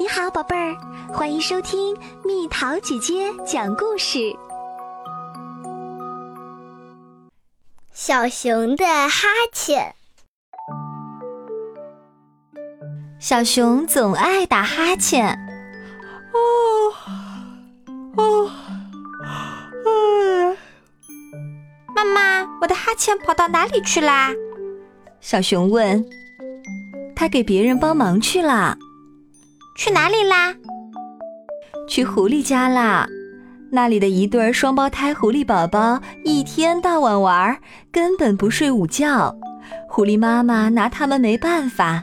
你好，宝贝儿，欢迎收听蜜桃姐姐讲故事。小熊的哈欠。小熊总爱打哈欠。哦哦，妈妈，我的哈欠跑到哪里去啦？小熊问。他给别人帮忙去了。去哪里啦？去狐狸家啦！那里的一对双胞胎狐狸宝宝一天到晚玩，根本不睡午觉。狐狸妈妈拿他们没办法，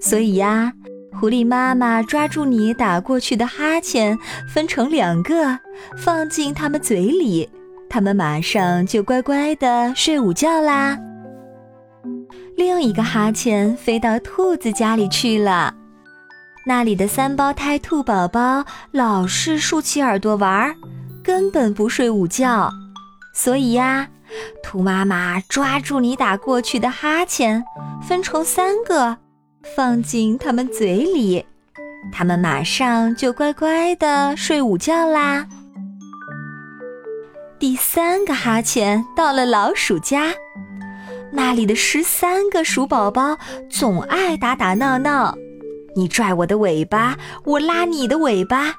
所以呀，狐狸妈妈抓住你打过去的哈欠，分成两个，放进他们嘴里，他们马上就乖乖的睡午觉啦。另一个哈欠飞到兔子家里去了。那里的三胞胎兔宝宝老是竖起耳朵玩，根本不睡午觉，所以呀，兔妈妈抓住你打过去的哈欠，分成三个，放进他们嘴里，他们马上就乖乖的睡午觉啦。第三个哈欠到了老鼠家，那里的十三个鼠宝宝总爱打打闹闹。你拽我的尾巴，我拉你的尾巴，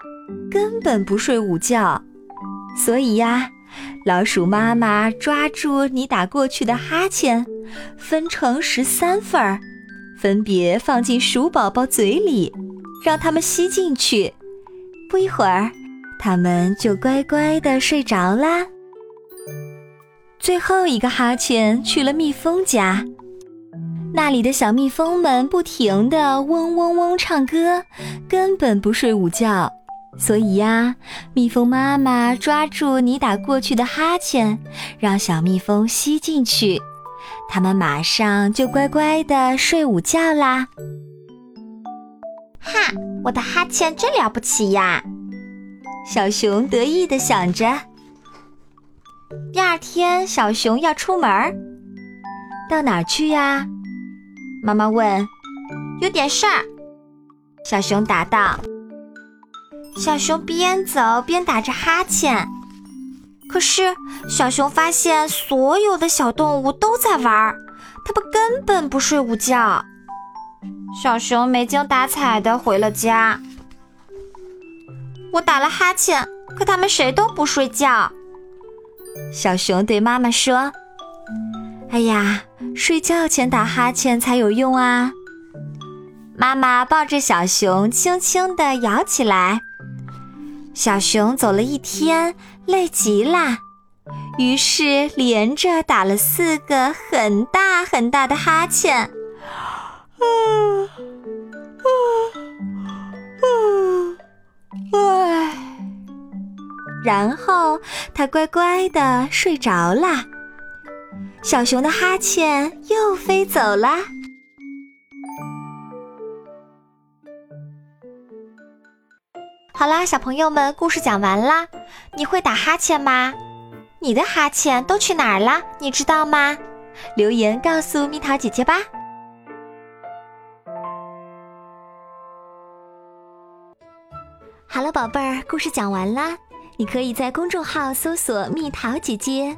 根本不睡午觉。所以呀，老鼠妈妈抓住你打过去的哈欠，分成十三份儿，分别放进鼠宝宝嘴里，让它们吸进去。不一会儿，它们就乖乖的睡着啦。最后一个哈欠去了蜜蜂家。那里的小蜜蜂们不停地嗡嗡嗡唱歌，根本不睡午觉。所以呀，蜜蜂妈妈抓住你打过去的哈欠，让小蜜蜂吸进去，它们马上就乖乖的睡午觉啦。哈，我的哈欠真了不起呀！小熊得意地想着。第二天，小熊要出门，到哪儿去呀？妈妈问：“有点事儿。”小熊答道。小熊边走边打着哈欠，可是小熊发现所有的小动物都在玩，它们根本不睡午觉。小熊没精打采的回了家。我打了哈欠，可他们谁都不睡觉。小熊对妈妈说：“哎呀。”睡觉前打哈欠才有用啊！妈妈抱着小熊，轻轻地摇起来。小熊走了一天，累极了，于是连着打了四个很大很大的哈欠。啊啊啊！唉，然后他乖乖地睡着了。小熊的哈欠又飞走了。好啦，小朋友们，故事讲完啦。你会打哈欠吗？你的哈欠都去哪儿了？你知道吗？留言告诉蜜桃姐姐吧。好了，宝贝儿，故事讲完啦。你可以在公众号搜索“蜜桃姐姐”。